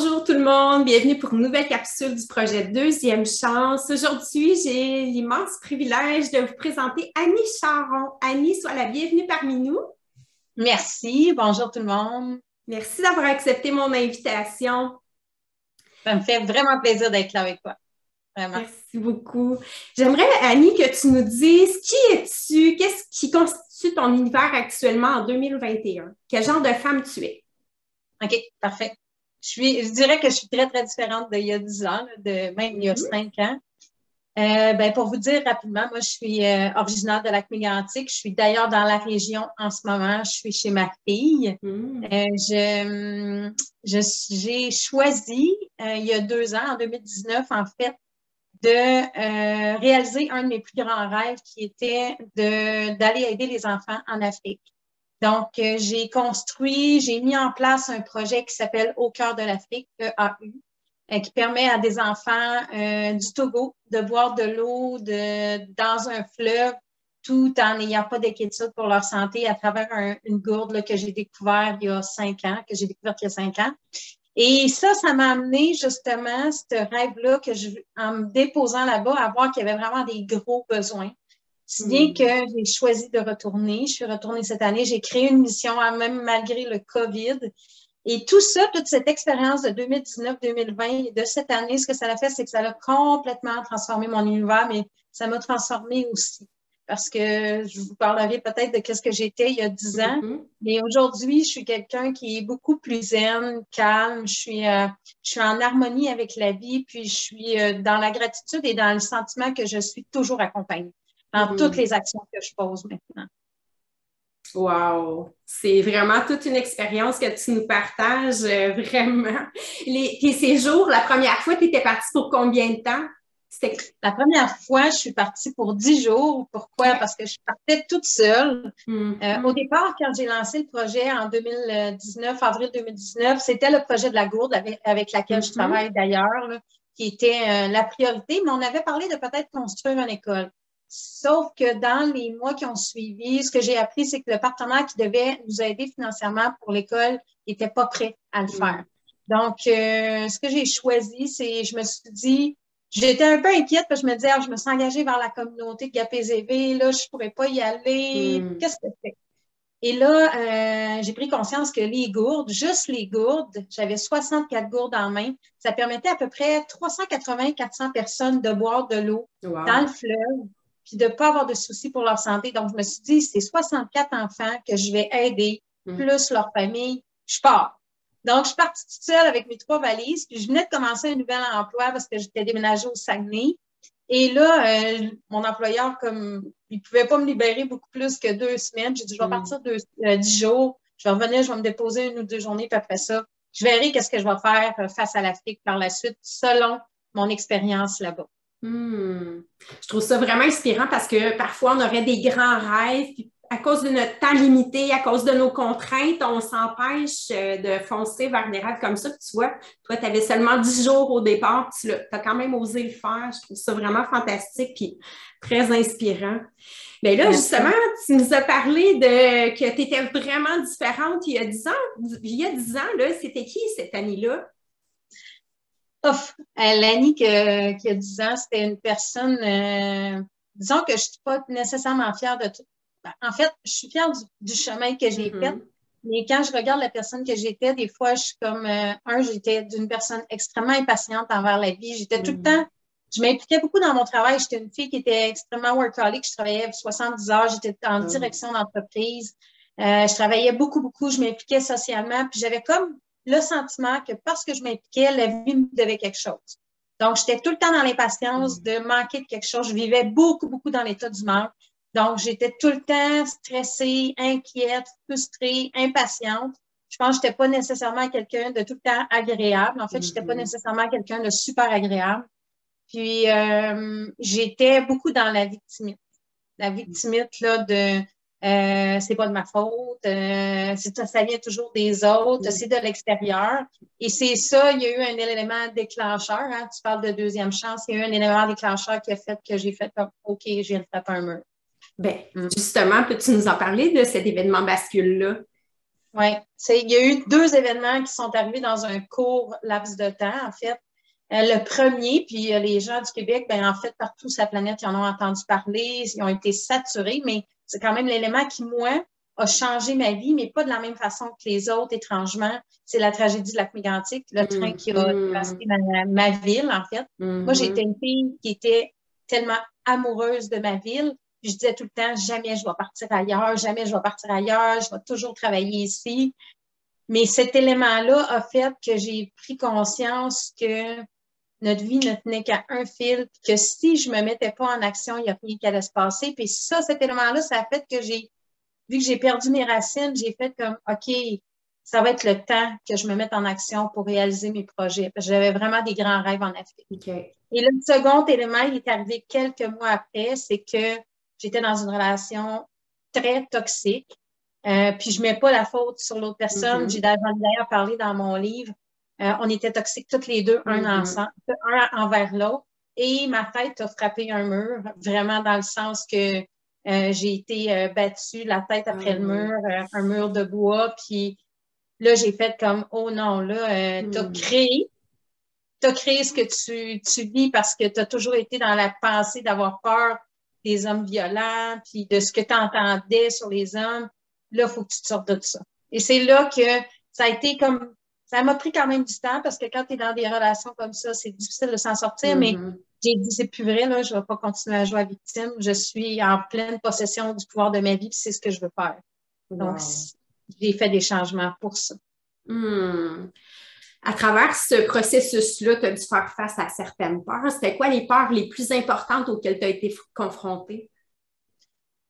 Bonjour tout le monde, bienvenue pour une nouvelle capsule du projet Deuxième Chance. Aujourd'hui, j'ai l'immense privilège de vous présenter Annie Charon. Annie, sois la bienvenue parmi nous. Merci, bonjour tout le monde. Merci d'avoir accepté mon invitation. Ça me fait vraiment plaisir d'être là avec toi. Vraiment. Merci beaucoup. J'aimerais, Annie, que tu nous dises qui es-tu, qu'est-ce qui constitue ton univers actuellement en 2021? Quel genre de femme tu es? OK, parfait. Je, suis, je dirais que je suis très, très différente d'il y a 10 ans, de même il y a 5 mm-hmm. ans. Euh, ben, pour vous dire rapidement, moi, je suis euh, originaire de lac mégantic Je suis d'ailleurs dans la région en ce moment. Je suis chez ma fille. Mm. Euh, je, j'ai choisi, il y a deux ans, en 2019, en fait, de réaliser un de mes plus grands rêves qui était de, d'aller aider les enfants en Afrique. Donc, euh, j'ai construit, j'ai mis en place un projet qui s'appelle Au cœur de l'Afrique, EAU, euh, qui permet à des enfants euh, du Togo de boire de l'eau de, dans un fleuve tout en n'ayant pas d'inquiétude pour leur santé à travers une gourde que j'ai découvert il y a cinq ans, que j'ai découverte il y a cinq ans. Et ça, ça m'a amené justement ce rêve-là que je, en me déposant là-bas, à voir qu'il y avait vraiment des gros besoins. Si bien hmm. que j'ai choisi de retourner. Je suis retournée cette année. J'ai créé une mission, même malgré le COVID. Et tout ça, toute cette expérience de 2019-2020 de cette année, ce que ça a fait, c'est que ça a complètement transformé mon univers, mais ça m'a transformé aussi. Parce que je vous parlerai peut-être de ce que j'étais il y a dix ans, mm-hmm. mais aujourd'hui, je suis quelqu'un qui est beaucoup plus zen, calme. Je suis, euh, je suis en harmonie avec la vie, puis je suis euh, dans la gratitude et dans le sentiment que je suis toujours accompagnée dans toutes mm. les actions que je pose maintenant. Wow! C'est vraiment toute une expérience que tu nous partages, euh, vraiment. Les, tes séjours, la première fois, tu étais partie pour combien de temps? La première fois, je suis partie pour dix jours. Pourquoi? Parce que je partais toute seule. Mm. Euh, au départ, quand j'ai lancé le projet en 2019, avril 2019, c'était le projet de la gourde avec, avec laquelle je mm-hmm. travaille d'ailleurs, qui était euh, la priorité, mais on avait parlé de peut-être construire une école. Sauf que dans les mois qui ont suivi, ce que j'ai appris, c'est que le partenaire qui devait nous aider financièrement pour l'école n'était pas prêt à le faire. Donc, euh, ce que j'ai choisi, c'est, je me suis dit, j'étais un peu inquiète parce que je me disais, ah, je me suis engagée vers la communauté de GAPZV, là, je pourrais pas y aller. Hmm. Qu'est-ce que c'est? Et là, euh, j'ai pris conscience que les gourdes, juste les gourdes, j'avais 64 gourdes en main, ça permettait à peu près 380-400 personnes de boire de l'eau dans le fleuve puis de ne pas avoir de soucis pour leur santé. Donc, je me suis dit, c'est 64 enfants que je vais aider, mm. plus leur famille. Je pars. Donc, je suis partie toute seule avec mes trois valises, puis je venais de commencer un nouvel emploi parce que j'étais déménagée au Saguenay. Et là, euh, mon employeur, comme il ne pouvait pas me libérer beaucoup plus que deux semaines, j'ai dit, je vais mm. partir deux, euh, dix jours, je vais revenir, je vais me déposer une ou deux journées, puis après ça, je verrai qu'est-ce que je vais faire euh, face à l'Afrique par la suite, selon mon expérience là-bas. Hmm. Je trouve ça vraiment inspirant parce que parfois, on aurait des grands rêves, puis à cause de notre temps limité, à cause de nos contraintes, on s'empêche euh, de foncer vers des rêves comme ça. Tu vois, toi, tu avais seulement 10 jours au départ, tu as quand même osé le faire. Je trouve ça vraiment fantastique et très inspirant. Mais là, justement, tu nous as parlé de que tu étais vraiment différente il y a 10 ans. Il y a 10 ans, c'était qui cette année-là? Ouf, L'Annie qui a 10 ans, c'était une personne, euh, disons que je ne suis pas nécessairement fière de tout. Ben, en fait, je suis fière du, chemin que j'ai fait, mm-hmm. mais quand je regarde la personne que j'étais, des fois, je suis comme, euh, un, j'étais d'une personne extrêmement impatiente envers la vie. J'étais tout le mm-hmm. temps, je m'impliquais beaucoup dans mon travail. J'étais une fille qui était extrêmement workaholic. Je travaillais 70 heures, j'étais en mm-hmm. direction d'entreprise. Euh, je travaillais beaucoup, beaucoup, je m'impliquais socialement. Puis j'avais comme le sentiment que parce que je m'impliquais, la vie me devait quelque chose. Donc, j'étais tout le temps dans l'impatience de manquer de quelque chose. Je vivais beaucoup, beaucoup dans l'état du manque. Donc, j'étais tout le temps stressée, inquiète, frustrée, impatiente. Je pense que je n'étais pas nécessairement quelqu'un de tout le temps agréable. En fait, je n'étais pas mm-hmm. nécessairement quelqu'un de super agréable. Puis, euh, j'étais beaucoup dans la victimite. La victimite, là, de euh, c'est pas de ma faute, euh, ça vient toujours des autres, c'est de l'extérieur. Et c'est ça, il y a eu un élément déclencheur, hein, tu parles de deuxième chance, il y a eu un élément déclencheur qui a fait que j'ai fait comme OK, je viens de taper un mur. Bien, mm. justement, peux-tu nous en parler de cet événement bascule-là? Oui, il y a eu deux événements qui sont arrivés dans un court laps de temps, en fait. Euh, le premier, puis euh, les gens du Québec, ben en fait, partout sur la planète, ils en ont entendu parler, ils ont été saturés, mais c'est quand même l'élément qui, moi, a changé ma vie, mais pas de la même façon que les autres, étrangement. C'est la tragédie de la migrantique, le train qui a mm-hmm. passé ma, ma, ville, en fait. Moi, j'étais une fille qui était tellement amoureuse de ma ville. je disais tout le temps, jamais je vais partir ailleurs, jamais je vais partir ailleurs, je vais toujours travailler ici. Mais cet élément-là a fait que j'ai pris conscience que notre vie ne tenait qu'à un fil, que si je me mettais pas en action, il n'y a rien qui allait se passer. Puis ça, cet élément-là, ça a fait que j'ai, vu que j'ai perdu mes racines, j'ai fait comme, OK, ça va être le temps que je me mette en action pour réaliser mes projets. J'avais vraiment des grands rêves en Afrique. Et le second élément, il est arrivé quelques mois après, c'est que j'étais dans une relation très toxique. Euh, puis je mets pas la faute sur l'autre personne. Mm-hmm. J'ai d'ailleurs parlé dans mon livre. Euh, on était toxiques toutes les deux, un mm-hmm. ensemble, un envers l'autre. Et ma tête a frappé un mur, vraiment dans le sens que euh, j'ai été battue la tête après le mm-hmm. mur, un mur de bois. Puis là, j'ai fait comme, oh non, là, tu as créé tu as créé ce que tu, tu vis parce que tu as toujours été dans la pensée d'avoir peur des hommes violents, puis de ce que tu entendais sur les hommes. Là, il faut que tu te sortes de ça. Et c'est là que ça a été comme. Ça m'a pris quand même du temps parce que quand tu es dans des relations comme ça, c'est difficile de s'en sortir, mais mm-hmm. j'ai dit, c'est plus vrai, là, je ne vais pas continuer à jouer à victime. Je suis en pleine possession du pouvoir de ma vie, puis c'est ce que je veux faire. Donc, j'ai fait des changements pour ça. Hmm à travers ce processus-là, tu as dû faire face à certaines peurs. C'était quoi les peurs les plus importantes auxquelles tu as été confrontée?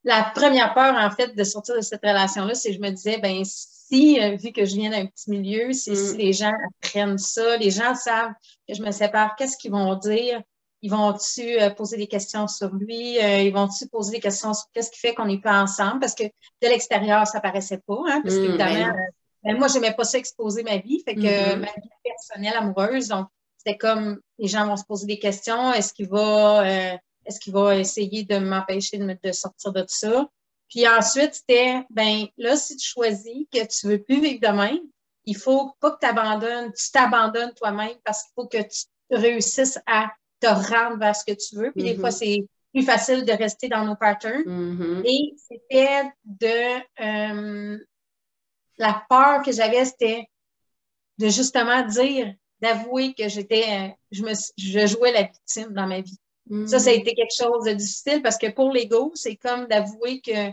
La première peur, en fait, de sortir de cette relation-là, c'est que je me disais, ben si, euh, vu que je viens d'un petit milieu, si, mm. les gens apprennent ça, les gens savent que je me sépare, qu'est-ce qu'ils vont dire? Ils vont-tu euh, poser des questions sur lui? Euh, ils vont-tu poser des questions sur qu'est-ce qui fait qu'on n'est pas ensemble? Parce que de l'extérieur, ça paraissait pas, hein? Parce mm, qu'évidemment, ben ben, moi, je n'aimais pas ça exposer ma vie. Fait que mm-hmm. ma vie personnelle amoureuse, donc c'était comme les gens vont se poser des questions. Est-ce qu'il va, euh, est-ce qu'il va essayer de m'empêcher de, de, sortir de ça? Puis ensuite, c'était, ben là, si tu choisis que tu veux plus vivre de même, il faut pas que tu abandonnes, tu t'abandonnes toi-même parce qu'il faut que tu réussisses à te rendre vers ce que tu veux. Puis des fois, mm-hmm. c'est plus facile de rester dans nos patterns. Mm-hmm. Et c'était de euh, la peur que j'avais, c'était de justement dire, d'avouer que j'étais, je me, je jouais la victime dans ma vie. Ça, ça a mm. été quelque chose de difficile parce que pour l'ego, c'est comme d'avouer que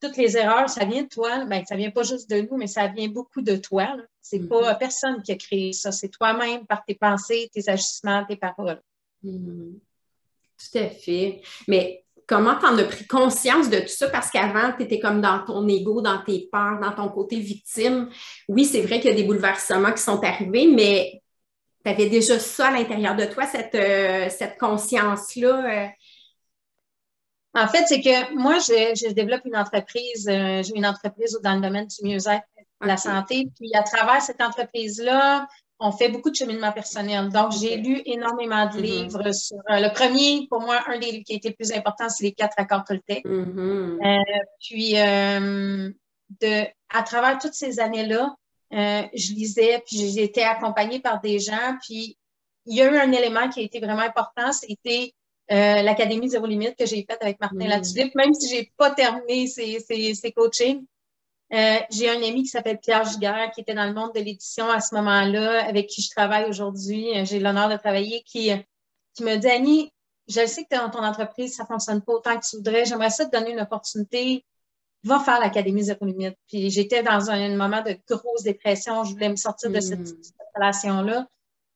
toutes les erreurs, ça vient de toi. Ben, ça vient pas juste de nous, mais ça vient beaucoup de toi. C'est mm-hmm. pas personne qui a créé ça. C'est toi-même par tes pensées, tes agissements, tes paroles. Mm-hmm. Tout à fait. Mais Comment tu en as pris conscience de tout ça? Parce qu'avant, tu étais comme dans ton ego, dans tes peurs, dans ton côté victime. Oui, c'est vrai qu'il y a des bouleversements qui sont arrivés, mais tu avais déjà ça à l'intérieur de toi, cette, euh, cette conscience-là. Euh? En fait, c'est que moi, je, développe une entreprise, euh, j'ai une entreprise dans le domaine du mieux-être, de la santé. Puis à travers cette entreprise-là, on fait beaucoup de cheminement personnel. Donc, j'ai lu énormément de mm-hmm. livres sur. Euh, le premier, pour moi, un des livres qui a été le plus important, c'est les quatre accords Toltec. Mm-hmm. Euh, puis, de, à travers toutes ces années-là, je lisais, puis j'ai été accompagnée par des gens. Puis, il y a eu un élément qui a été vraiment important, c'était l'Académie Zéro Limite que j'ai faite avec Martin mm-hmm. Latulippe, même si j'ai pas terminé ces, ces, ces coachings. Euh, j'ai un ami qui s'appelle Pierre Giguère, qui était dans le monde de l'édition à ce moment-là, avec qui je travaille aujourd'hui. Euh, j'ai l'honneur de travailler, qui, qui me dit Annie, je sais que dans ton entreprise, ça ne fonctionne pas autant que tu voudrais. J'aimerais ça te donner une opportunité. Va faire l'Académie Zéro Limite. Puis j'étais dans un, moment de grosse dépression. Je voulais me sortir de cette, hmm. relation-là.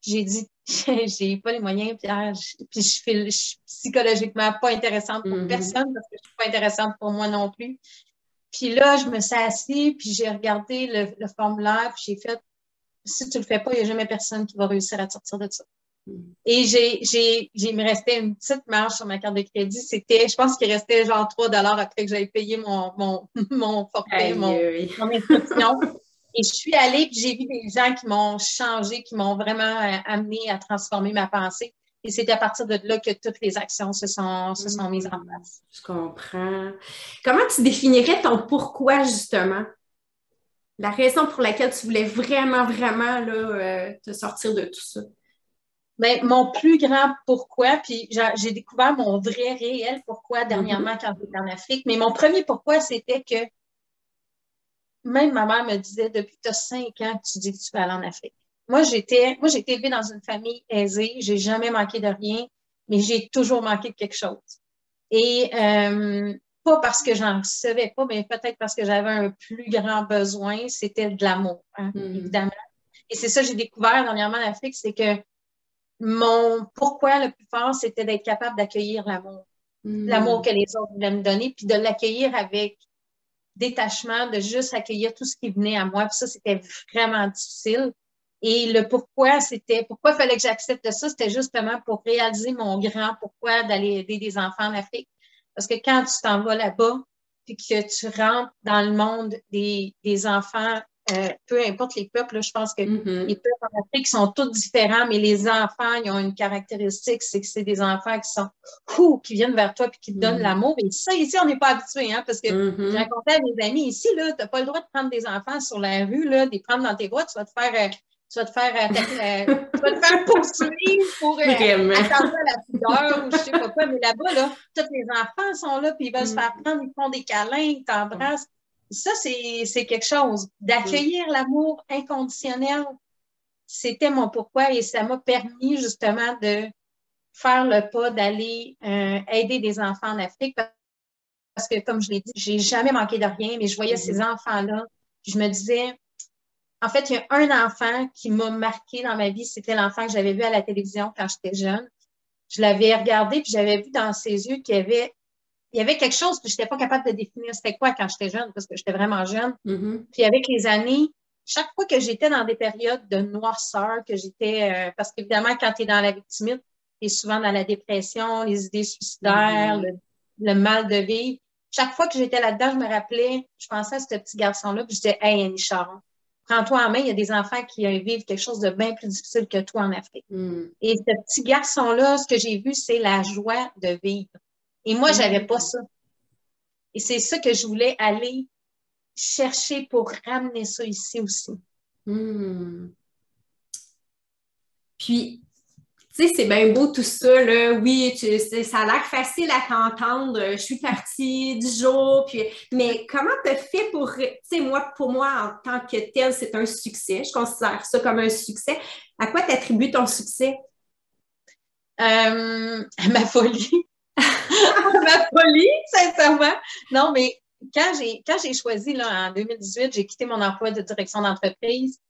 J'ai dit, j'ai pas les moyens, Pierre. Puis je suis, je psychologiquement pas intéressante pour hmm. personne parce que je suis pas intéressante pour moi non plus. Puis là, je me suis assise, puis j'ai regardé le, formulaire, puis j'ai fait si tu le fais pas, il n'y a jamais personne qui va réussir à sortir de ça. Et j'ai, j'ai, j'ai, me restait une petite marge sur ma carte de crédit. C'était, je pense qu'il restait genre 3 dollars après que j'avais payé mon, mon, mon forfait, mon, mon, inscription. Et je suis allée, puis j'ai vu des gens qui m'ont changé, qui m'ont vraiment euh, amené à transformer ma pensée. Et c'est à partir de là que toutes les actions se sont, se sont mises en place. Je comprends. Comment tu définirais ton pourquoi, justement? La raison pour laquelle tu voulais vraiment, vraiment là, euh, te sortir de tout ça. Bien, mon plus grand pourquoi, puis j'ai découvert mon vrai réel pourquoi dernièrement quand j'étais en Afrique, mais mon premier pourquoi, c'était que même ma mère me disait depuis que tu as cinq ans que tu dis que tu vas aller en Afrique. Moi, j'étais, moi, j'ai été élevée dans une famille aisée, j'ai jamais manqué de rien, mais j'ai toujours manqué de quelque chose. Et euh, pas parce que j'en recevais pas, mais peut-être parce que j'avais un plus grand besoin, c'était de l'amour, hein, mm. évidemment. Et c'est ça que j'ai découvert dernièrement en Afrique, c'est que mon pourquoi le plus fort, c'était d'être capable d'accueillir l'amour. Mm. L'amour que les autres voulaient me donner, puis de l'accueillir avec détachement, de juste accueillir tout ce qui venait à moi. Puis ça, c'était vraiment difficile. Et le pourquoi, c'était pourquoi il fallait que j'accepte ça, c'était justement pour réaliser mon grand pourquoi d'aller aider des enfants en Afrique. Parce que quand tu t'en vas là-bas, puis que tu rentres dans le monde des, des enfants, euh, peu importe les peuples, je pense que mm-hmm. les peuples en Afrique sont tous différents, mais les enfants, ils ont une caractéristique, c'est que c'est des enfants qui sont ouh, qui viennent vers toi puis qui te donnent mm-hmm. l'amour. Et ça, ici, on n'est pas habitué, hein, parce que mm-hmm. j'ai raconté à mes amis ici, là, tu n'as pas le droit de prendre des enfants sur la rue, là, de les prendre dans tes bras, tu vas te faire euh, tu vas te faire, euh, tu vas te faire poursuivre pour euh, attendre la pudeur ou je sais pas quoi. Mais là-bas, là, tous les enfants sont là, puis ils veulent se faire prendre, ils font des câlins, ils t'embrassent. Ça, c'est quelque chose. D'accueillir l'amour inconditionnel, c'était mon pourquoi et ça m'a permis justement de faire le pas d'aller aider des enfants en Afrique parce que, comme je l'ai dit, j'ai jamais manqué de rien, mais je voyais mm-hmm. ces enfants-là, je me disais, en fait, il y a un enfant qui m'a marqué dans ma vie. C'était l'enfant que j'avais vu à la télévision quand j'étais jeune. Je l'avais regardé, puis j'avais vu dans ses yeux qu'il y avait, il y avait quelque chose que je n'étais pas capable de définir c'était quoi quand j'étais jeune, parce que j'étais vraiment jeune. Mm-hmm. Puis avec les années, chaque fois que j'étais dans des périodes de noirceur, que j'étais, euh, parce qu'évidemment, quand tu es dans la victime, tu es souvent dans la dépression, les idées suicidaires, mm-hmm. le, mal de vivre. Chaque fois que j'étais là-dedans, je me rappelais, je pensais à ce petit garçon-là, puis je disais, hey, Annie Charon, prends-toi en main, il y a des enfants qui vivent quelque chose de bien plus difficile que toi en Afrique. Hmm. Et ce petit garçon-là, ce que j'ai vu, c'est la joie de vivre. Et moi, je n'avais hmm. pas ça. Et c'est ça que je voulais aller chercher pour ramener ça ici aussi. Hmm. Puis, tu sais, c'est bien beau tout ça, là. Oui, ça a l'air facile à t'entendre. Je suis partie du jour, puis... Mais comment tu fait pour... Tu sais, moi, pour moi, en tant que tel, c'est un succès. Je considère ça comme un succès. À quoi t'attribues ton succès? Euh, à ma folie. ma folie, sincèrement. Non, mais quand j'ai quand j'ai choisi, là, en 2018, j'ai quitté mon emploi de direction d'entreprise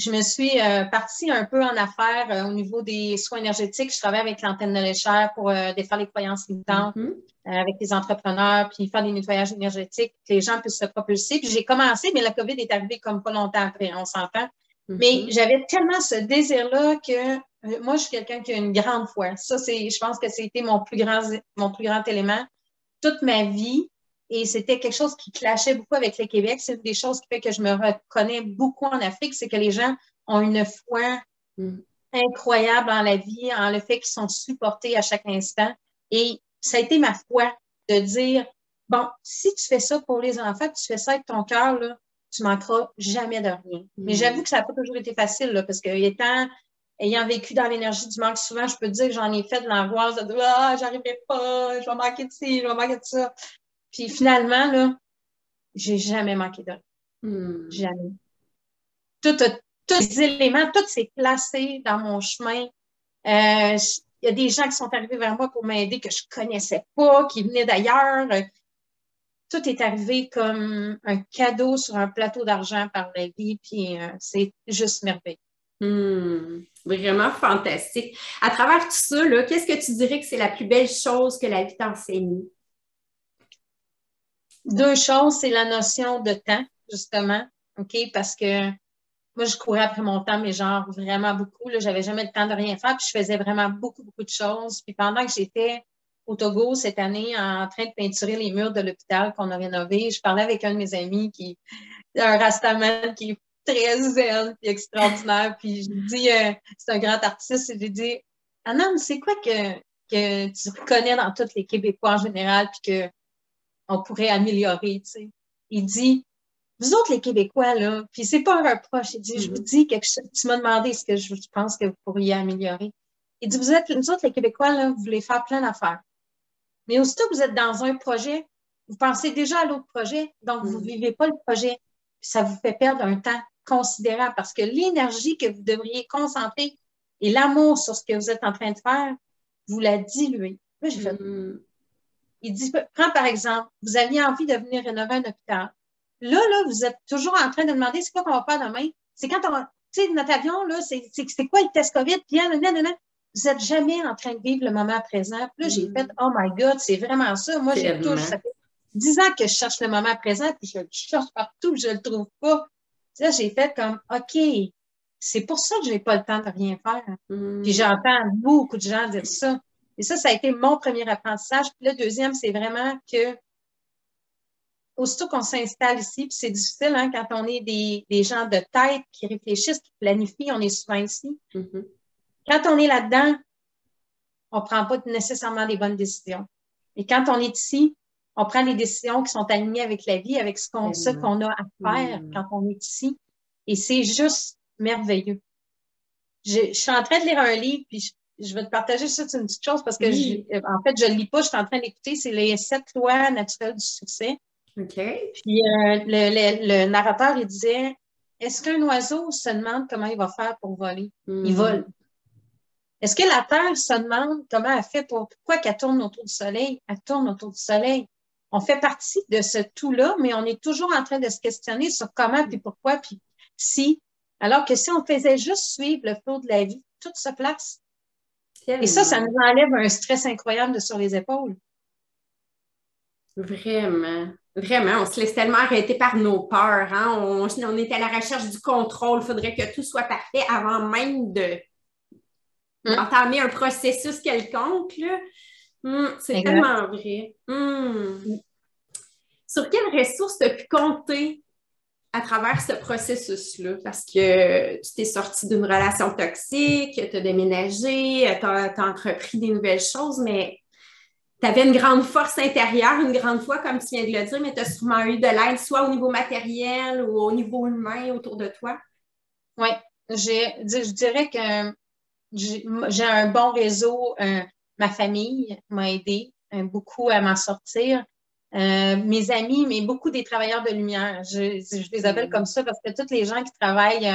je me suis euh, partie un peu en affaires euh, au niveau des soins énergétiques. Je travaille avec l'antenne de l'échelle pour euh, défaire les croyances limitantes mm-hmm. avec les entrepreneurs, puis faire des nettoyages énergétiques, que les gens puissent se propulser. Puis j'ai commencé, mais la COVID est arrivée comme pas longtemps après, on s'entend. Mm-hmm. Mais j'avais tellement ce désir-là que moi, je suis quelqu'un qui a une grande foi. Ça, c'est, je pense que c'était mon plus grand, mon plus grand élément. Toute ma vie, et c'était quelque chose qui clashait beaucoup avec le Québec. C'est une des choses qui fait que je me reconnais beaucoup en Afrique, c'est que les gens ont une foi incroyable en la vie, en le fait qu'ils sont supportés à chaque instant. Et ça a été ma foi de dire, bon, si tu fais ça pour les enfants, tu fais ça avec ton cœur, là, tu manqueras jamais de rien. Mais mm. j'avoue que ça n'a pas toujours été facile, là, parce que étant, ayant vécu dans l'énergie du manque, souvent, je peux te dire que j'en ai fait de l'angoisse, de ah, j'arriverai pas, je vais manquer de ci, je vais manquer de ça. Puis finalement, là, j'ai jamais manqué de hmm. Jamais. Tout, tous les éléments, tout s'est placé dans mon chemin. Euh, il y a des gens qui sont arrivés vers moi pour m'aider que je connaissais pas, qui venaient d'ailleurs. Tout est arrivé comme un cadeau sur un plateau d'argent par la vie, puis euh, c'est juste merveilleux. Hmm. vraiment fantastique. À travers tout ça, qu'est-ce que tu dirais que c'est la plus belle chose que la vie t'a enseignée? Deux choses, c'est la notion de temps, justement, OK? Parce que moi, je courais après mon temps, mais genre vraiment beaucoup. Là, j'avais jamais le temps de rien faire, puis je faisais vraiment beaucoup, beaucoup de choses. Puis pendant que j'étais au Togo cette année en train de peinturer les murs de l'hôpital qu'on a rénové, je parlais avec un de mes amis qui un rastaman qui très zen et extraordinaire. Puis je lui dis, euh, c'est un grand artiste, et je lui dis, Anna, c'est quoi que, que tu reconnais dans tous les Québécois en général, puis que on pourrait améliorer. Tu sais? Il dit, vous autres, les Québécois, là, puis c'est pas un reproche. Il dit, je vous mm-hmm. dis quelque chose. Tu m'as demandé ce que je pense que vous pourriez améliorer. Il dit, vous êtes, nous autres, les Québécois, là, vous voulez faire plein d'affaires. Mais aussitôt que vous êtes dans un projet, vous pensez déjà à l'autre projet, donc vous ne mm. vivez pas le projet. Ça vous fait perdre un temps considérable parce que l'énergie que vous devriez concentrer et l'amour sur ce que vous êtes en train de faire, vous la diluez. Moi, j'ai fait. Mm. Il dit, prends par exemple, vous aviez envie de venir rénover un hôpital. Là, là, vous êtes toujours en train de demander c'est quoi qu'on va faire demain? C'est quand on tu sais, notre avion, là, c'est quoi le test COVID? Vous n'êtes jamais en train de vivre le moment présent. Puis là, j'ai mm. fait, oh my God, c'est vraiment ça. Moi, j'ai toujours, ça fait dix ans que je cherche le moment présent, puis je le cherche partout, je ne le trouve pas. Là, j'ai fait comme, OK, c'est pour ça que je n'ai pas le temps de rien faire. Mm. Puis j'entends beaucoup de gens dire ça. Et ça, ça a été mon premier apprentissage. Puis le deuxième, c'est vraiment que aussitôt qu'on s'installe ici, puis c'est difficile hein, quand on est des, des, gens de tête qui réfléchissent, qui planifient, on est souvent ici. Mm-hmm. Quand on est là-dedans, on ne prend pas nécessairement des bonnes décisions. Et quand on est ici, on prend des décisions qui sont alignées avec la vie, avec ce qu'on qu'on a à faire mm. quand on est ici. Et c'est juste merveilleux. Je, suis en train de lire un livre, puis je, vais te partager ça, c'est une petite chose parce que, en fait, je ne lis pas, je suis en train d'écouter, c'est les sept lois naturelles du succès. OK. Puis euh, le, narrateur, il disait Est-ce qu'un oiseau se demande comment il va faire pour voler? Il mm. vole. Est-ce que la Terre se demande comment elle fait pour pourquoi qu'elle tourne autour du Soleil? Elle tourne autour du Soleil. On fait partie de ce tout-là, mais on est toujours en train de se questionner sur comment, puis pourquoi, puis si. Alors que si on faisait juste suivre le flot de la vie, tout se place. Et ça, ça nous enlève un stress incroyable sur les épaules. Vraiment. Vraiment, on se laisse tellement arrêter par nos peurs. Hein? On, on, est à la recherche du contrôle. Il faudrait que tout soit parfait avant même de, Hum. entamer un processus quelconque. Hum, c'est tellement vrai. Hum. Sur quelles ressources tu as pu compter à travers ce processus-là? Parce que tu t'es sorti d'une relation toxique, tu as déménagé, tu as, entrepris des nouvelles choses, mais tu avais une grande force intérieure, une grande foi, comme tu viens de le dire, mais tu as sûrement eu de l'aide, soit au niveau matériel ou au niveau humain autour de toi. Oui, je dirais que j'ai un bon réseau. Euh, ma famille m'a aidé euh, beaucoup à m'en sortir. Euh, mes amis, mais beaucoup des travailleurs de lumière. Je, les appelle mm. comme ça parce que tous les gens qui travaillent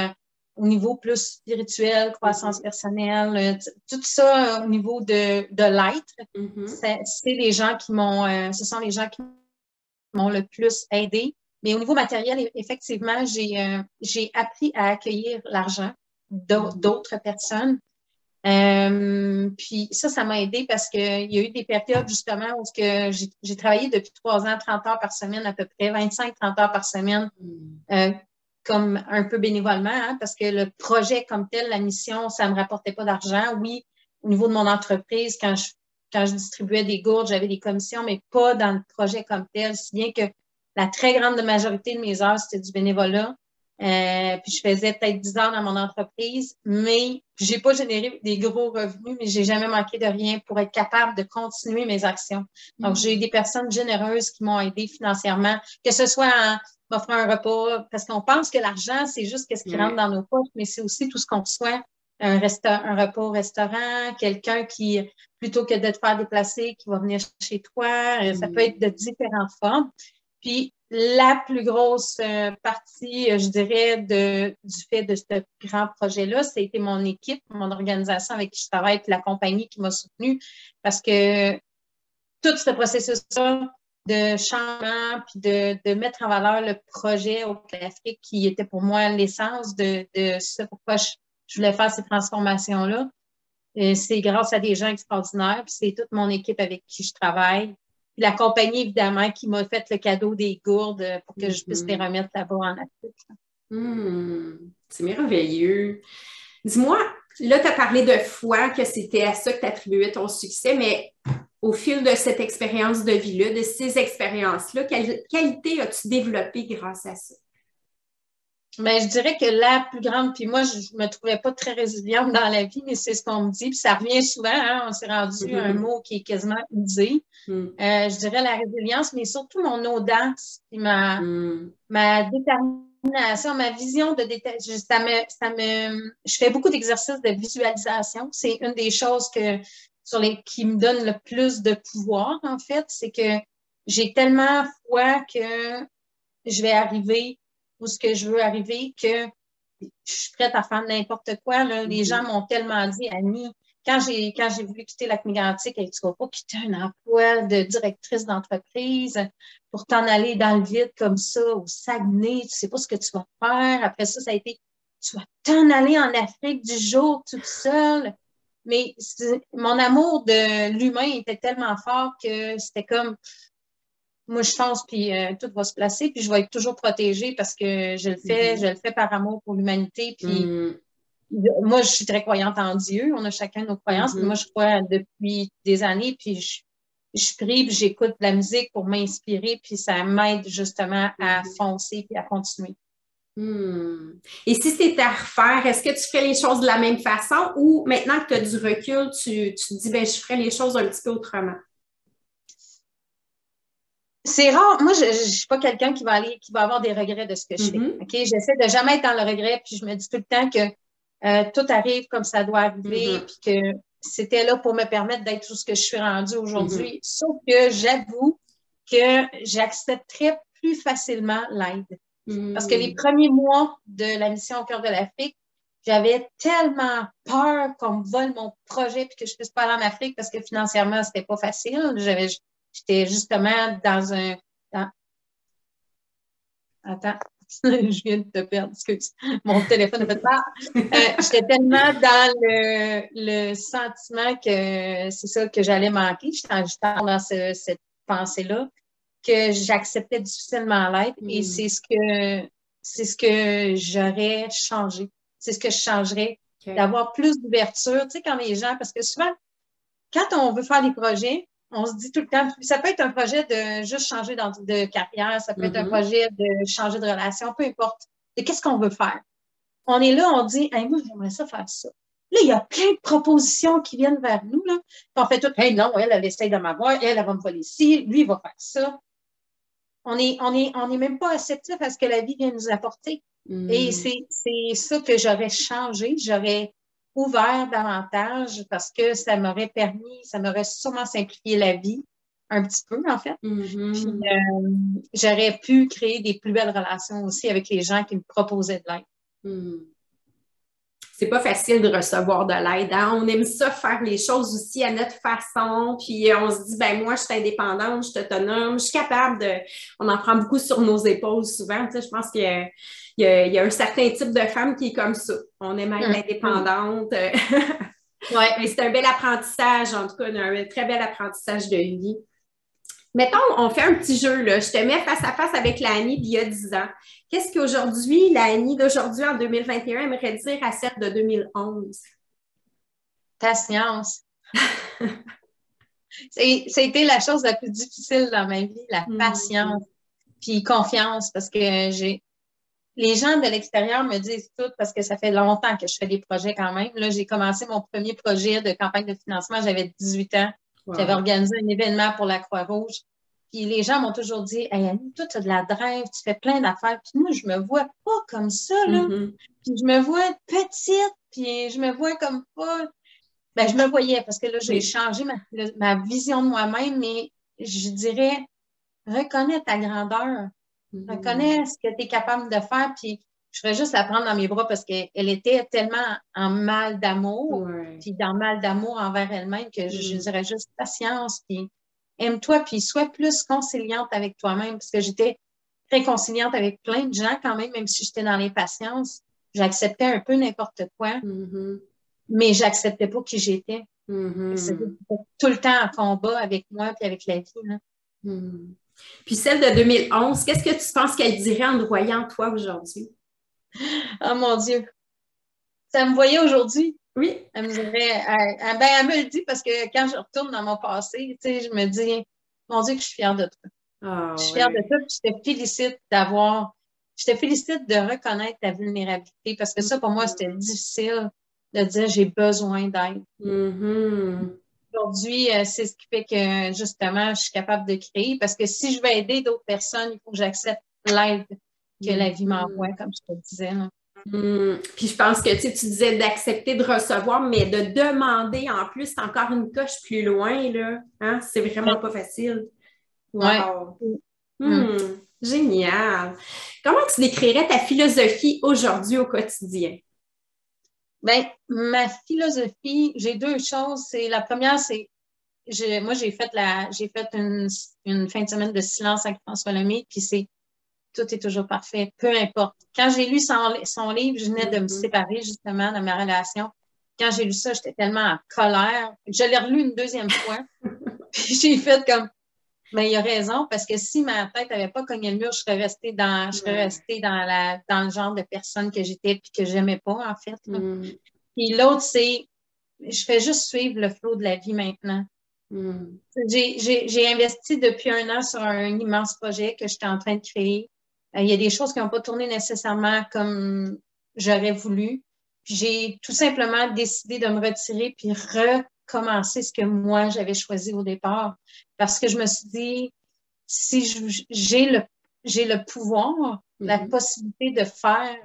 au niveau plus spirituel, croissance personnelle, tout ça au niveau de, de l'être, mm-hmm. c'est les gens qui m'ont, ce sont les gens qui m'ont le plus aidé. Mais au niveau matériel, effectivement, j'ai appris à accueillir l'argent mm-hmm. d'autres personnes. Euh, puis ça, ça m'a aidé parce qu'il y a eu des périodes justement où j'ai travaillé depuis trois ans, 30 heures par semaine à peu près, 25-30 heures par semaine, hmm. euh, comme un peu bénévolement, hein, parce que le projet comme tel, la mission, ça ne me rapportait pas d'argent. Oui, au niveau de mon entreprise, quand je, quand je distribuais des gourdes, j'avais des commissions, mais pas dans le projet comme tel, si bien que la très grande majorité de mes heures, c'était du bénévolat. Euh, puis je faisais peut-être 10 heures dans mon entreprise, mais j'ai pas généré des gros revenus, mais j'ai jamais manqué de rien pour être capable de continuer mes actions. Donc, j'ai eu des personnes généreuses qui m'ont aidé financièrement, que ce soit en m'offrant un repas, parce qu'on pense que l'argent, c'est juste ce qui rentre dans nos poches, mais c'est aussi tout ce qu'on reçoit. Un, un repas au restaurant, quelqu'un qui, plutôt que de te faire déplacer, qui va venir chez toi, euh, ça peut être de différentes formes. Puis, la plus grosse euh, partie, euh, je dirais, de, du fait de ce grand projet-là, c'était mon équipe, mon organisation avec qui je travaille, puis la compagnie qui m'a soutenue, parce que tout ce processus-là de changement, puis de, de, mettre en valeur le projet au Afrique, qui était pour moi l'essence de, de ce pourquoi je, je voulais faire ces transformations-là, euh, c'est grâce à des gens extraordinaires, puis c'est toute mon équipe avec qui je travaille, la compagnie, évidemment, qui m'a fait le cadeau des gourdes pour que je puisse les mm-hmm. remettre là-bas en Afrique. Hmm, c'est merveilleux. Dis-moi, là, tu as parlé de foi, que c'était à ça que tu attribuais ton succès, mais au fil de cette expérience de vie-là, de ces expériences-là, quelle qualité as-tu développée grâce à ça? Mais je dirais que la plus grande, puis moi, je ne me trouvais pas très résiliente dans la vie, mais c'est ce qu'on me dit, puis ça revient souvent, hein, on s'est rendu à un mm-hmm. mot qui est quasiment usé. Mm. Euh, je dirais la résilience, mais surtout mon audace, puis ma, mm. ma détermination, ma vision de ça me, ça me, je fais beaucoup d'exercices de visualisation. C'est une des choses que, sur les, qui me donne le plus de pouvoir, en fait, c'est que j'ai tellement foi que je vais arriver où ce que je veux arriver que je suis prête à faire n'importe quoi. Là. Les mhm. gens m'ont tellement dit, Annie, quand j'ai quand j'ai voulu quitter la Migantique, tu ne vas pas quitter un emploi de directrice d'entreprise pour t'en aller dans le vide comme ça, au Saguenay, tu sais pas ce que tu vas faire. Après ça, ça a été tu vas t'en aller en Afrique du jour toute seule. Mais mon amour de l'humain était tellement fort que c'était comme moi, je pense, puis euh, tout va se placer, puis je vais être toujours protégée parce que je le fais, mm-hmm. je le fais par amour pour l'humanité. Puis mm. moi, je suis très croyante en Dieu. On a chacun nos croyances. Mm-hmm. Moi, je crois depuis des années, puis je, je prie, puis j'écoute de la musique pour m'inspirer, puis ça m'aide justement à mm-hmm. foncer puis à continuer. Et si c'était à refaire, est-ce que tu ferais les choses de la même façon ou maintenant que tu as du recul, tu, tu te dis, ben, je ferais les choses un petit peu autrement? C'est rare. Moi, je ne suis pas quelqu'un qui va aller, qui va avoir des regrets de ce que je fais. Mm-hmm. OK? J'essaie de jamais être dans le regret, puis je me dis tout le temps que euh, tout arrive comme ça doit arriver, mm-hmm. puis que c'était là pour me permettre d'être tout ce que je suis rendue aujourd'hui. Mm-hmm. Sauf que j'avoue que j'accepterais plus facilement l'aide. Parce que les premiers mois de la mission au cœur de l'Afrique, j'avais tellement peur qu'on me vole mon projet puis que je puisse pas aller en Afrique parce que financièrement, c'était pas facile. J'avais J'étais justement dans un. Attends, je viens de te perdre, excuse. Mon téléphone a fait peur. Euh, j'étais tellement dans le, le sentiment que c'est ça que j'allais manquer. J'étais dans cette pensée-là que j'acceptais difficilement l'être et hmm. c'est ce que c'est ce que j'aurais changé. C'est ce que je changerais. D'avoir plus d'ouverture. Tu sais, quand les gens, parce que souvent, quand on veut faire des projets, on se dit tout le temps, ça peut être un projet de juste changer de carrière, ça peut être un mm-hmm. projet de changer de relation, peu importe. Et qu'est-ce qu'on veut faire? On est là, on dit, hey, moi, j'aimerais ça faire ça. Là, il y a plein de propositions qui viennent vers nous. Là. Puis on fait tout, hey, non, elle, elle essaye de m'avoir, elle, elle va me voler ici, lui, il va faire ça. On n'est on est, on est même pas réceptif à ce que la vie vient nous apporter. Mm. Et c'est ça que j'aurais changé. J'aurais ouvert davantage parce que ça m'aurait permis, ça m'aurait sûrement simplifié la vie un petit peu, en fait. Mm-hmm. Euh, j'aurais pu créer des plus belles relations aussi avec les gens qui me proposaient de l'aide. Mm. C'est pas facile de recevoir de l'aide. Hein. On aime ça faire les choses aussi à notre façon. Puis on se dit, ben moi, je suis indépendante, je suis autonome, je suis capable de. On en prend beaucoup sur nos épaules souvent. Tu sais, je pense qu'il y y, a, un certain type de femme qui est comme ça. On aime être mm. indépendante. ouais. Mais c'est un bel apprentissage, en tout cas, un très bel apprentissage de vie. Mettons, on fait un petit jeu, là. Je te mets face à face avec l'Annie d'il y a 10 ans. Qu'est-ce qu'aujourd'hui, l'Annie d'aujourd'hui, en 2021, aimerait dire à celle de 2011? Patience. ça a été la chose la plus difficile dans ma vie, la mm. patience. Puis confiance, parce que j'ai les gens de l'extérieur me disent tout parce que ça fait longtemps que je fais des projets quand même. Là, j'ai commencé mon premier projet de campagne de financement, j'avais 18 ans. J'avais organisé un événement pour la Croix-Rouge. Puis les gens m'ont toujours dit Hey Annie, toi, tu as de la drive, tu fais plein d'affaires. Puis moi, je me vois pas comme ça, là. Mm-hmm. Puis je me vois petite, puis je me vois comme pas. Ben, je me voyais parce que là, j'ai changé ma, ma vision de moi-même, mais je dirais reconnais ta grandeur. Je connais ce que tu es capable de faire, puis je ferais juste la prendre dans mes bras parce qu'elle était tellement en mal d'amour, puis dans mal d'amour envers elle-même que je, mm. dirais juste patience, puis aime-toi, puis sois plus conciliante avec toi-même, parce que j'étais très conciliante avec plein de gens quand même, même si j'étais dans l'impatience. J'acceptais un peu n'importe quoi, mm-hmm. mais j'acceptais pas qui j'étais. Mm-hmm. tout le temps en combat avec moi puis avec la vie. Là. Mm. Puis celle de 2011, qu'est-ce que tu penses qu'elle dirait en te voyant toi aujourd'hui? Oh mon Dieu! Ça me voyait aujourd'hui. Oui. Elle me dirait, elle, ben, elle me le dit parce que quand je retourne dans mon passé, tu sais, je me dis, mon Dieu, que je suis fière de toi. Ah, je suis fière de toi, puis je te félicite d'avoir je te félicite de reconnaître ta vulnérabilité parce que ça, pour moi, c'était difficile de dire j'ai besoin d'aide. Mm-hmm. Aujourd'hui, euh, c'est ce qui fait que justement, je suis capable de créer parce que si je veux aider d'autres personnes, il faut que j'accepte l'aide que la vie m'envoie, comme je te disais. Mm. Puis je pense que tu, disais d'accepter de recevoir, mais de demander en plus, c'est encore une coche plus loin, là. Hein? C'est vraiment pas facile. Wow. Mm. Génial. Comment tu décrirais ta philosophie aujourd'hui au quotidien? Bien, ma philosophie, j'ai deux choses. C'est la première, c'est moi j'ai fait la j'ai fait une, une, fin de semaine de silence avec François Lemay, puis c'est tout est toujours parfait, peu importe. Quand j'ai lu son, son, livre, je venais de me mm-hmm. séparer justement de ma relation. Quand j'ai lu ça, j'étais tellement en colère. Je l'ai relu une deuxième fois. puis j'ai fait comme mais il a raison, parce que si ma tête n'avait pas cogné le mur, je serais restée dans, je serais restée dans, la, dans le genre de personne que j'étais et que j'aimais pas, en fait. Mm. Puis l'autre, c'est je fais juste suivre le flot de la vie maintenant. Mm. J'ai investi depuis un an sur un immense projet que j'étais en train de créer. Euh, il y a des choses qui n'ont pas tourné nécessairement comme j'aurais voulu. J'ai tout simplement décidé de me retirer puis recommencer ce que moi j'avais choisi au départ. Parce que je me suis dit, si j'ai le, j'ai le pouvoir, la mm-hmm. possibilité de faire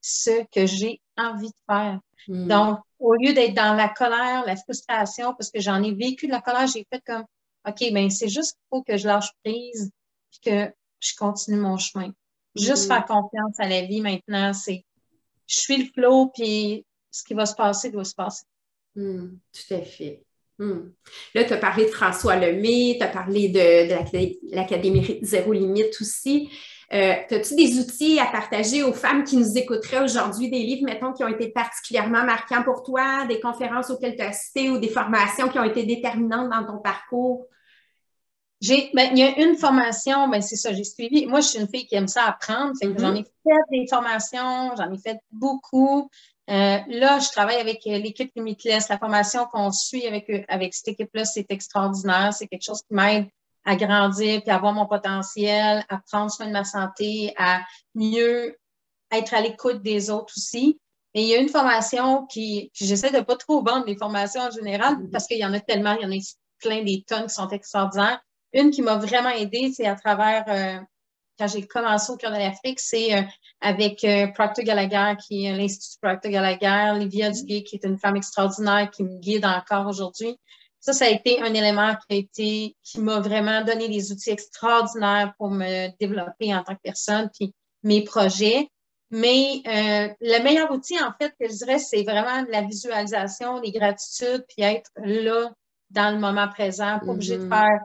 ce que j'ai envie de faire. Mm. Donc, au lieu d'être dans la colère, la frustration, parce que j'en ai vécu de la colère, j'ai fait comme, OK, ben c'est juste qu'il faut que je lâche prise et que je continue mon chemin. Juste mm. faire confiance à la vie maintenant, c'est je suis le flot, puis ce qui va se passer doit se passer. Mm, tout à fait. Hmm. Là, tu as parlé de François Lemay, tu as parlé de, l'Académie Zéro Limite aussi. Euh, As-tu des outils à partager aux femmes qui nous écouteraient aujourd'hui, des livres, mettons, qui ont été particulièrement marquants pour toi, des conférences auxquelles tu as assisté ou des formations qui ont été déterminantes dans ton parcours? J'ai, ben, il y a une formation, ben, c'est ça, j'ai suivi. Moi, je suis une fille qui aime ça apprendre. Mm-hmm. J'en ai fait des formations, j'en ai fait beaucoup. Euh, là, je travaille avec euh, l'équipe Limitless. La formation qu'on suit avec, euh, avec cette équipe-là, c'est extraordinaire. C'est quelque chose qui m'aide à grandir, puis à voir mon potentiel, à prendre soin de ma santé, à mieux être à l'écoute des autres aussi. Mais il y a une formation qui, j'essaie de pas trop vendre les formations en général mm-hmm. parce qu'il y en a tellement, il y en a plein des tonnes qui sont extraordinaires. Une qui m'a vraiment aidée, c'est à travers quand j'ai commencé au cœur de l'Afrique, c'est euh, avec euh, Proctor Gallagher, qui est l'Institut Proctor Gallagher, Livia mm-hmm. Duguay, qui est une femme extraordinaire qui me guide encore aujourd'hui. Ça, ça a été un élément qui a été, qui m'a vraiment donné des outils extraordinaires pour me développer en tant que personne, puis mes projets. Mais euh, le meilleur outil, en fait, que je dirais, c'est vraiment la visualisation, les gratitudes, puis être là dans le moment présent, pas obligé de faire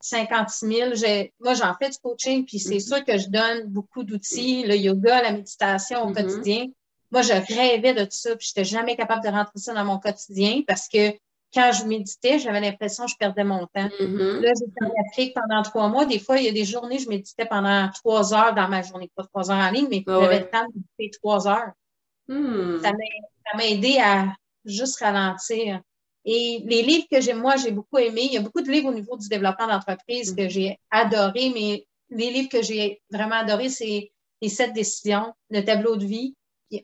56 000. Moi, j'en fais du coaching, puis c'est mm-hmm. sûr que je donne beaucoup d'outils, le yoga, la méditation au mm-hmm. quotidien. Moi, je rêvais de tout ça, puis je n'étais jamais capable de rentrer ça dans mon quotidien parce que quand je méditais, j'avais l'impression que je perdais mon temps. Mm-hmm. Là, j'étais en Afrique pendant trois mois. Des fois, il y a des journées, je méditais pendant trois heures dans ma journée. Pas trois heures en ligne, mais j'avais le temps de méditer trois heures. Mm. Ça m'a aidé à juste ralentir. Et les livres que j'ai, moi, j'ai beaucoup aimé. Il y a beaucoup de livres au niveau du développement d'entreprise que j'ai adoré, mais les livres que j'ai vraiment adorés, c'est Les sept décisions, le tableau de vie.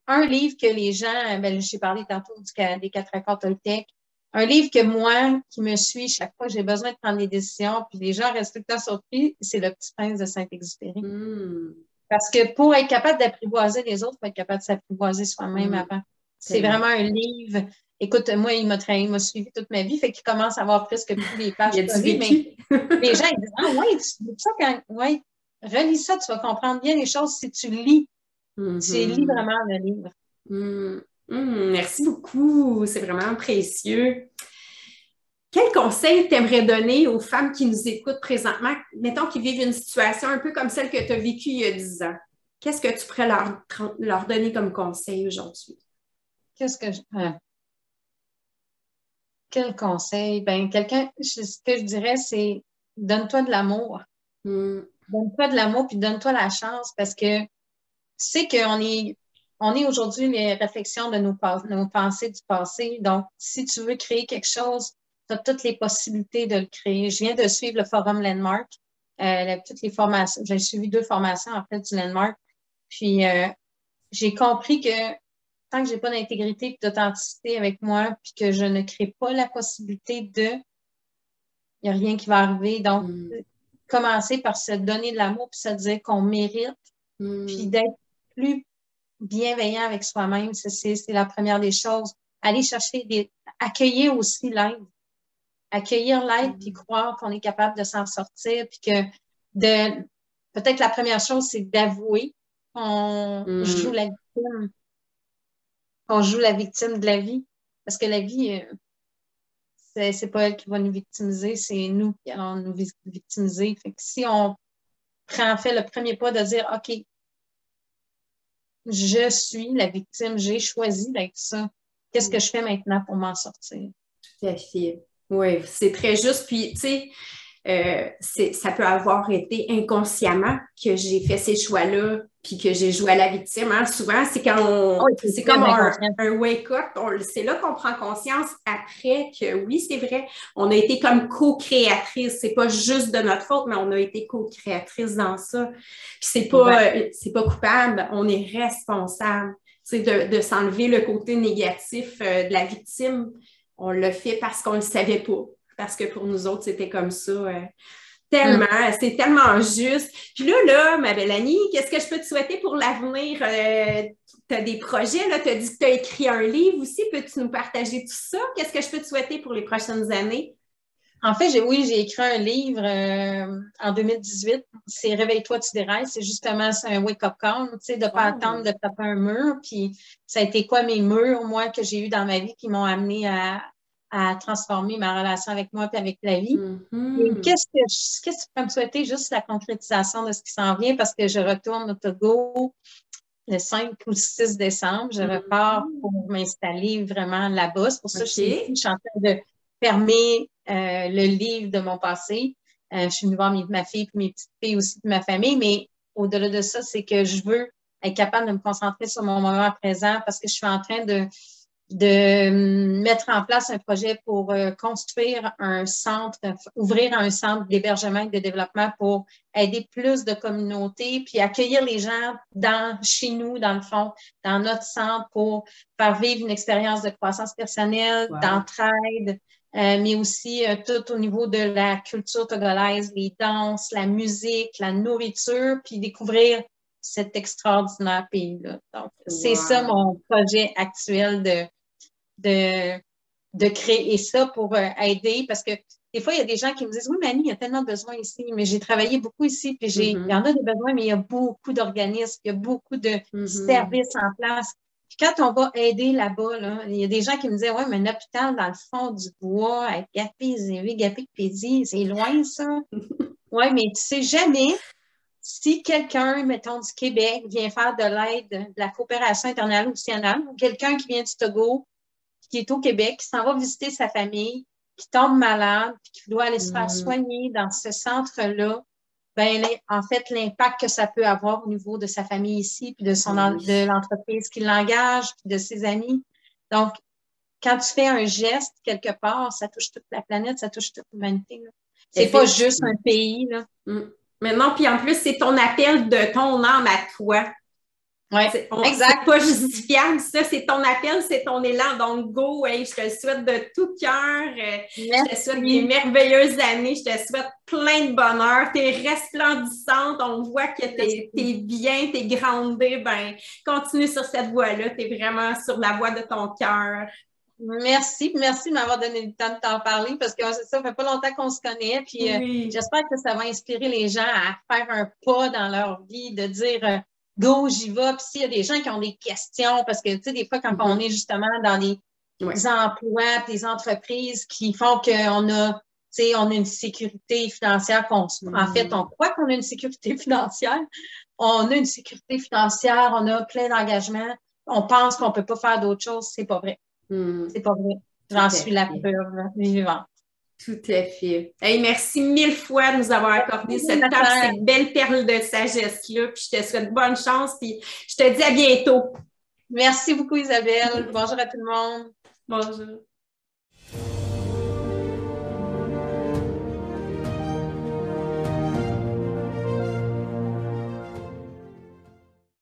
a un livre que les gens, ben, j'ai parlé tantôt du, des quatre accords Toltec. Un livre que moi, qui me suis chaque fois j'ai besoin de prendre des décisions, puis les gens restent tout le temps surpris, c'est Le Petit Prince de Saint-Exupéry. Hmm. Parce que pour être capable d'apprivoiser les autres, il faut être capable de s'apprivoiser soi-même hmm. avant. C'est vraiment un livre Écoute, moi, il m'a il m'a suivi toute ma vie, fait qu'il commence à avoir presque tous les pages il vie, mais les gens ils disent Ah tu lis ça quand ouais, relis ça, tu vas comprendre bien les choses si tu lis. Mm-hmm. Tu lis vraiment le livre. Mm. Mm, merci beaucoup, c'est vraiment précieux. Quel conseil t'aimerais donner aux femmes qui nous écoutent présentement, mettons qu'ils vivent une situation un peu comme celle que tu as vécue il y a 10 ans? Qu'est-ce que tu pourrais leur, leur donner comme conseil aujourd'hui? Qu'est-ce que je. Quel conseil? Ben, quelqu'un, ce que je dirais, c'est donne-toi de l'amour. Hmm. Donne-toi de l'amour puis donne-toi la chance parce que c'est qu'on est, on est aujourd'hui les réflexions de nos, nos pensées du passé. Donc, si tu veux créer quelque chose, tu as toutes les possibilités de le créer. Je viens de suivre le forum Landmark, euh, toutes les formations. J'ai suivi deux formations en fait du Landmark. Puis euh, j'ai compris que tant que j'ai pas d'intégrité et d'authenticité avec moi, puis que je ne crée pas la possibilité de, il n'y a rien qui va arriver. Donc, mm. commencer par se donner de l'amour, puis se dire qu'on mérite, mm. puis d'être plus bienveillant avec soi-même, c'est la première des choses. Aller chercher des, accueillir aussi l'aide. Accueillir l'aide, puis croire qu'on est capable de s'en sortir, puis que de, peut-être la première chose, c'est d'avouer qu'on mm. joue la victime, qu'on joue la victime de la vie. Parce que la vie, euh, c'est pas elle qui va nous victimiser, c'est nous qui allons nous victimiser. Fait que si on prend en fait le premier pas de dire, OK, je suis la victime, j'ai choisi ça. Qu'est-ce que je fais maintenant pour m'en sortir? Tout à fait. Oui, c'est très juste. Puis, tu sais, euh, ça peut avoir été inconsciemment que j'ai fait ces choix-là puis que j'ai joué à la victime. Hein. Souvent, c'est quand on. c'est comme un, wake-up. C'est là qu'on prend conscience après que oui, c'est vrai, on a été comme co-créatrice. C'est pas juste de notre faute, mais on a été co-créatrice dans ça. Puis c'est pas, c'est pas coupable, on est responsable. C'est de, de s'enlever le côté négatif euh, de la victime. On l'a fait parce qu'on ne le savait pas parce que pour nous autres, c'était comme ça. Euh, tellement, mm. c'est tellement juste. Puis là, là, ma belle Annie, qu'est-ce que je peux te souhaiter pour l'avenir? Euh, tu as des projets, là, tu as dit que tu as écrit un livre aussi. Peux-tu nous partager tout ça? Qu'est-ce que je peux te souhaiter pour les prochaines années? En fait, oui, j'ai écrit un livre euh, en 2018. C'est Réveille-toi, tu dérailles. C'est justement un wake-up call, tu sais, de ne pas oh. attendre de taper un mur. Puis ça a été quoi mes murs, moi, que j'ai eu dans ma vie qui m'ont amené à, à transformer ma relation avec moi et avec la vie. Mm-hmm. Qu'est-ce que, que tu peux me souhaiter? Juste la concrétisation de ce qui s'en vient parce que je retourne au Togo le 5 ou le 6 décembre. Je mm-hmm. repars pour m'installer vraiment là-bas. C'est pour ça que je suis, en train de fermer euh, le livre de mon passé. Euh, je suis venue voir ma fille et mes petites filles aussi de ma famille, mais au-delà de ça, c'est que je veux être capable de me concentrer sur mon moment présent parce que je suis en train de de mettre en place un projet pour euh, construire un centre, ouvrir un centre d'hébergement et de développement pour aider plus de communautés, puis accueillir les gens dans, chez nous, dans le fond, dans notre centre pour faire vivre une expérience de croissance personnelle, d'entraide, euh, mais aussi euh, tout au niveau de la culture togolaise, les danses, la musique, la nourriture, puis découvrir cet extraordinaire pays-là. Donc, c'est ça mon projet actuel de, de, de créer ça pour euh, aider parce que des fois, il y a des gens qui me disent Oui, Mani, il y a tellement de besoins ici, mais j'ai travaillé beaucoup ici, puis j'ai, il y en a des besoins, mais il y a beaucoup d'organismes, il y a beaucoup de mm-hmm. services en place. Puis quand on va aider là-bas, là, il y a des gens qui me disent Ouais, mais un hôpital dans le fond du bois, avec Gapé, Gapé, Pédi, c'est loin ça. oui, mais tu sais jamais si quelqu'un, mettons, du Québec vient faire de l'aide, de la coopération internationale, ou quelqu'un qui vient du Togo, qui est au Québec, qui s'en va visiter sa famille, qui tombe malade, puis qui doit aller se faire mm. soigner dans ce centre-là, ben, en fait, l'impact que ça peut avoir au niveau de sa famille ici, puis de son de l'entreprise qui l'engage, puis de ses amis. Donc, quand tu fais un geste quelque part, ça touche toute la planète, ça touche toute l'humanité. C'est pas juste un pays. Là. Mm. Maintenant, puis en plus, c'est ton appel de ton âme à toi. Oui, exact. pas justifiable, ça, c'est ton appel, c'est ton élan. Donc, go, je te le souhaite de tout cœur. Euh, je te souhaite des merveilleuses années. Je te souhaite plein de bonheur. Tu es resplendissante. On voit que tu es, bien, tu es grandée. Ben, continue sur cette voie-là. Tu es vraiment sur la voie de ton cœur. Merci, merci de m'avoir donné le temps de t'en parler parce que ça, ça fait pas longtemps qu'on se connaît. Puis euh, j'espère que ça va inspirer les gens à faire un pas dans leur vie, de dire euh, go, j'y vais. Puis s'il y a des gens qui ont des questions, parce que tu sais, des fois, quand mm-hmm. on est justement dans les emplois, des entreprises qui font qu'on a on a une sécurité financière qu'on en fait, mm-hmm. on croit qu'on a une sécurité financière. On a une sécurité financière, on a plein d'engagements. On pense qu'on ne peut pas faire d'autres choses. C'est pas vrai. Hmm. C'est pas vrai. J'en suis la preuve vivante. Tout à fait. merci mille fois de nous avoir accordé cette, cette belle perle de sagesse-là. Puis je te souhaite bonne chance. Puis je te dis à bientôt. Merci beaucoup, Isabelle. Bonjour à tout le monde. Bonjour.